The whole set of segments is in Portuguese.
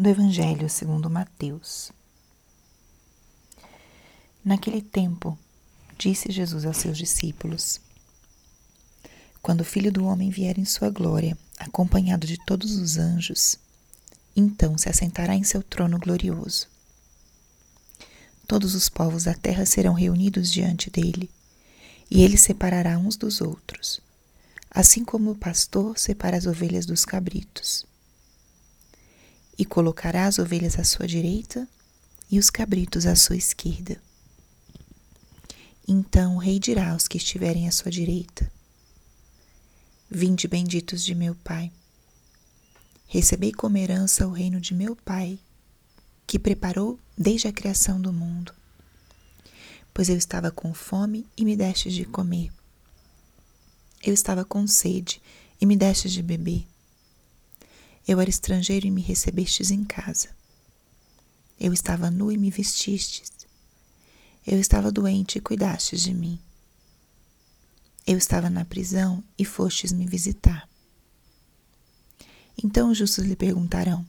do Evangelho segundo Mateus. Naquele tempo, disse Jesus aos seus discípulos: Quando o Filho do Homem vier em sua glória, acompanhado de todos os anjos, então se assentará em seu trono glorioso. Todos os povos da terra serão reunidos diante dele, e ele separará uns dos outros, assim como o pastor separa as ovelhas dos cabritos e colocará as ovelhas à sua direita e os cabritos à sua esquerda. Então o rei dirá aos que estiverem à sua direita: Vinde benditos de meu Pai. Recebei como herança o reino de meu Pai, que preparou desde a criação do mundo. Pois eu estava com fome e me destes de comer. Eu estava com sede e me destes de beber. Eu era estrangeiro e me recebestes em casa. Eu estava nu e me vestistes. Eu estava doente e cuidastes de mim. Eu estava na prisão e fostes me visitar. Então os justos lhe perguntarão: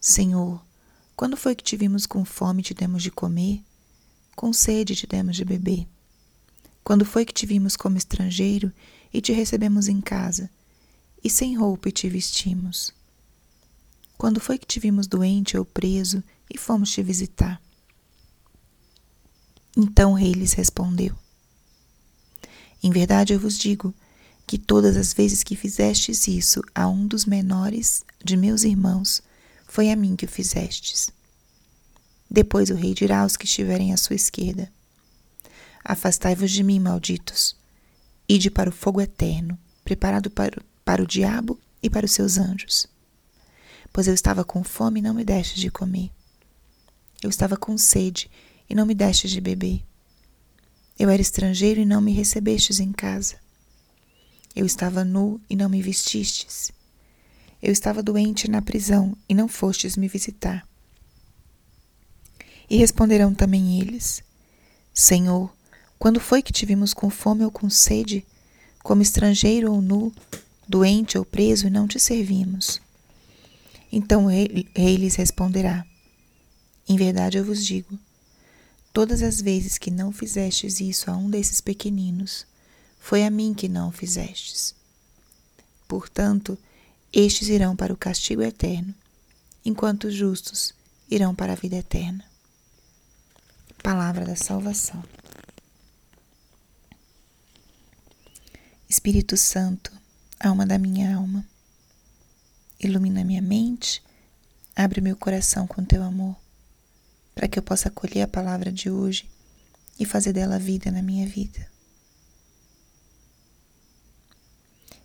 Senhor, quando foi que te vimos com fome e te demos de comer? Com sede te demos de beber? Quando foi que te vimos como estrangeiro e te recebemos em casa? E sem roupa te vestimos? Quando foi que te vimos doente ou preso e fomos te visitar? Então o rei lhes respondeu: Em verdade eu vos digo que todas as vezes que fizestes isso a um dos menores de meus irmãos, foi a mim que o fizestes. Depois o rei dirá aos que estiverem à sua esquerda: Afastai-vos de mim, malditos, ide para o fogo eterno, preparado para para o diabo e para os seus anjos. Pois eu estava com fome e não me destes de comer. Eu estava com sede e não me destes de beber. Eu era estrangeiro e não me recebestes em casa. Eu estava nu e não me vestistes. Eu estava doente na prisão e não fostes me visitar. E responderão também eles: Senhor, quando foi que te vimos com fome ou com sede, como estrangeiro ou nu, doente ou preso, e não te servimos. Então o rei, lhes responderá: Em verdade eu vos digo, todas as vezes que não fizestes isso a um desses pequeninos, foi a mim que não o fizestes. Portanto, estes irão para o castigo eterno, enquanto os justos irão para a vida eterna. Palavra da salvação. Espírito Santo, alma da minha alma. Ilumina minha mente, abre meu coração com teu amor, para que eu possa acolher a palavra de hoje e fazer dela vida na minha vida.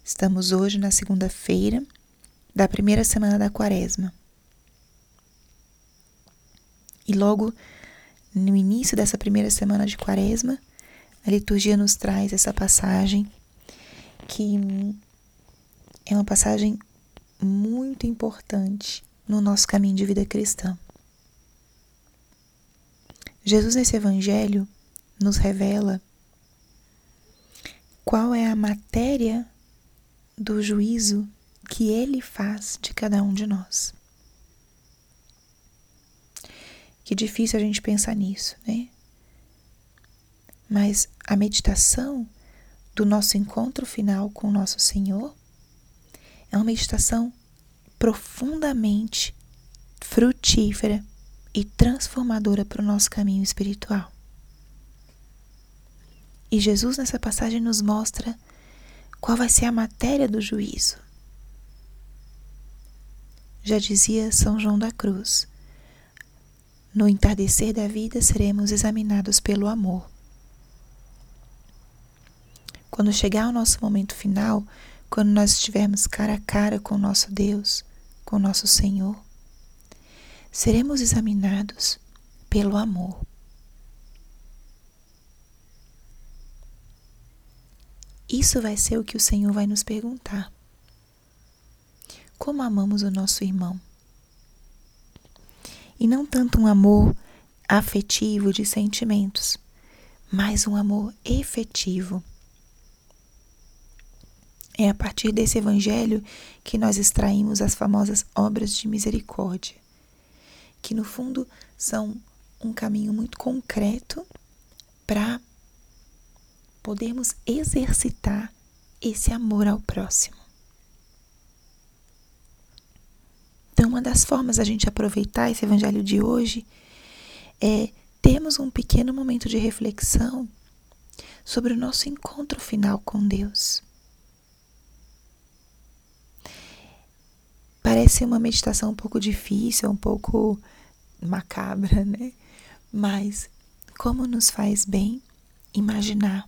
Estamos hoje na segunda-feira da primeira semana da quaresma. E logo no início dessa primeira semana de quaresma, a liturgia nos traz essa passagem que é uma passagem muito importante no nosso caminho de vida cristã. Jesus, nesse Evangelho, nos revela qual é a matéria do juízo que ele faz de cada um de nós. Que difícil a gente pensar nisso, né? Mas a meditação do nosso encontro final com o nosso Senhor é uma meditação profundamente frutífera e transformadora para o nosso caminho espiritual. E Jesus, nessa passagem, nos mostra qual vai ser a matéria do juízo. Já dizia São João da Cruz: no entardecer da vida seremos examinados pelo amor. Quando chegar o nosso momento final, quando nós estivermos cara a cara com nosso Deus, com nosso Senhor, seremos examinados pelo amor. Isso vai ser o que o Senhor vai nos perguntar. Como amamos o nosso irmão? E não tanto um amor afetivo de sentimentos, mas um amor efetivo É a partir desse evangelho que nós extraímos as famosas obras de misericórdia, que no fundo são um caminho muito concreto para podermos exercitar esse amor ao próximo. Então, uma das formas a gente aproveitar esse evangelho de hoje é termos um pequeno momento de reflexão sobre o nosso encontro final com Deus. Parece uma meditação um pouco difícil, um pouco macabra, né? Mas como nos faz bem imaginar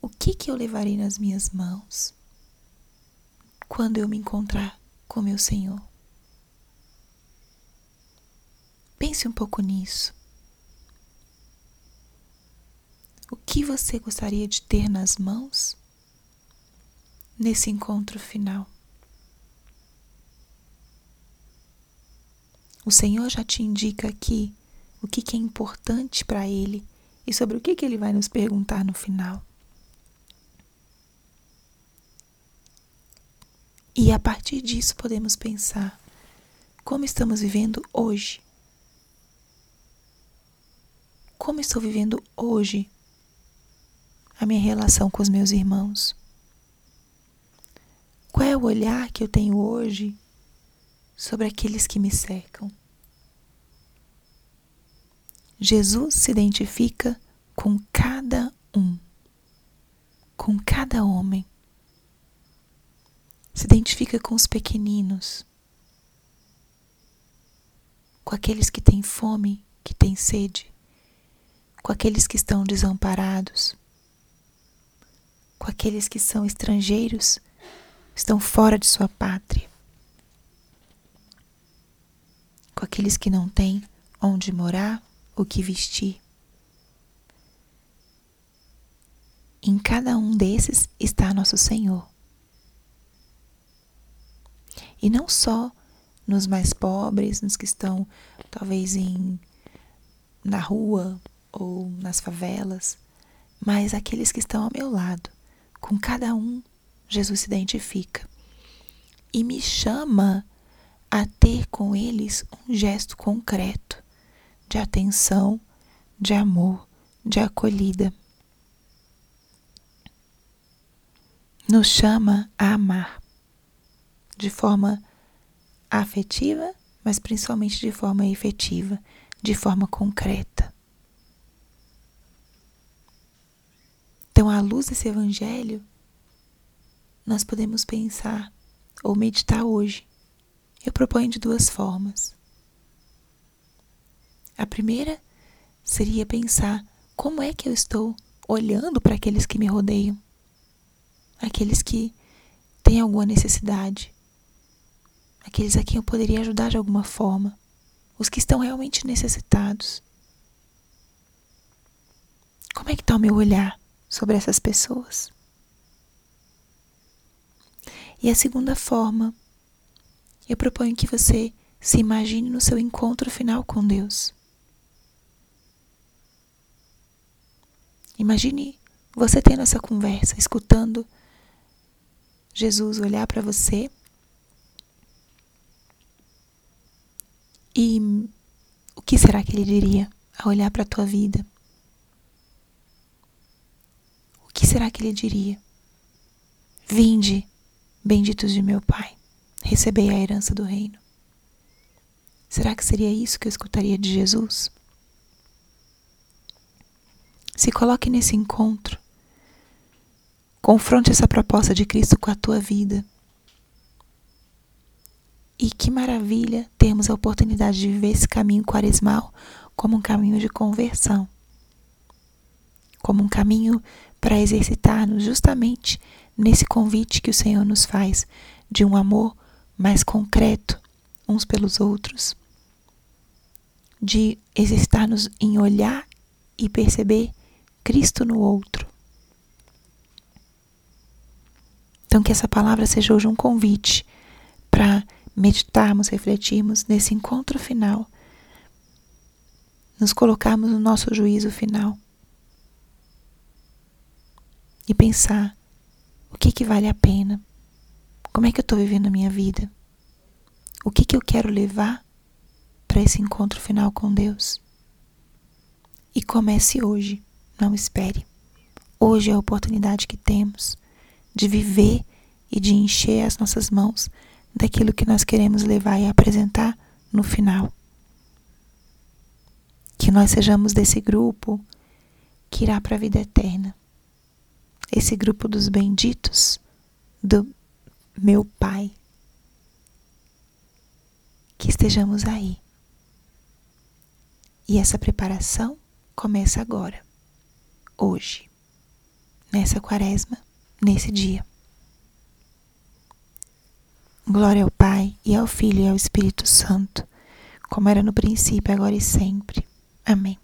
o que que eu levarei nas minhas mãos quando eu me encontrar com meu Senhor. Pense um pouco nisso. O que você gostaria de ter nas mãos nesse encontro final? O Senhor já te indica aqui o que, que é importante para Ele e sobre o que, que Ele vai nos perguntar no final. E a partir disso podemos pensar como estamos vivendo hoje. Como estou vivendo hoje a minha relação com os meus irmãos? Qual é o olhar que eu tenho hoje sobre aqueles que me cercam. Jesus se identifica com cada um, com cada homem. Se identifica com os pequeninos, com aqueles que têm fome, que têm sede, com aqueles que estão desamparados, com aqueles que são estrangeiros, estão fora de sua pátria com aqueles que não têm onde morar, o que vestir. Em cada um desses está nosso Senhor. E não só nos mais pobres, nos que estão talvez em na rua ou nas favelas, mas aqueles que estão ao meu lado. Com cada um, Jesus se identifica e me chama a ter com eles um gesto concreto de atenção, de amor, de acolhida. Nos chama a amar de forma afetiva, mas principalmente de forma efetiva, de forma concreta. Então, à luz desse evangelho, nós podemos pensar ou meditar hoje eu proponho de duas formas. A primeira seria pensar como é que eu estou olhando para aqueles que me rodeiam, aqueles que têm alguma necessidade, aqueles a quem eu poderia ajudar de alguma forma, os que estão realmente necessitados. Como é que está o meu olhar sobre essas pessoas? E a segunda forma eu proponho que você se imagine no seu encontro final com Deus. Imagine você tendo essa conversa, escutando Jesus olhar para você e o que será que ele diria ao olhar para a tua vida? O que será que ele diria? Vinde, benditos de meu Pai recebei a herança do reino. Será que seria isso que eu escutaria de Jesus? Se coloque nesse encontro. Confronte essa proposta de Cristo com a tua vida. E que maravilha termos a oportunidade de viver esse caminho quaresmal como um caminho de conversão. Como um caminho para exercitar-nos justamente nesse convite que o Senhor nos faz de um amor mais concreto uns pelos outros, de exercitar-nos em olhar e perceber Cristo no outro. Então, que essa palavra seja hoje um convite para meditarmos, refletirmos nesse encontro final, nos colocarmos no nosso juízo final e pensar O que que vale a pena? Como é que eu estou vivendo a minha vida? O que que eu quero levar para esse encontro final com Deus? E comece hoje, não espere. Hoje é a oportunidade que temos de viver e de encher as nossas mãos daquilo que nós queremos levar e apresentar no final. Que nós sejamos desse grupo que irá para a vida eterna. Esse grupo dos benditos do meu Pai. Que estejamos aí. E essa preparação começa agora, hoje, nessa quaresma, nesse dia. Glória ao Pai, e ao Filho, e ao Espírito Santo, como era no princípio, agora e sempre. Amém.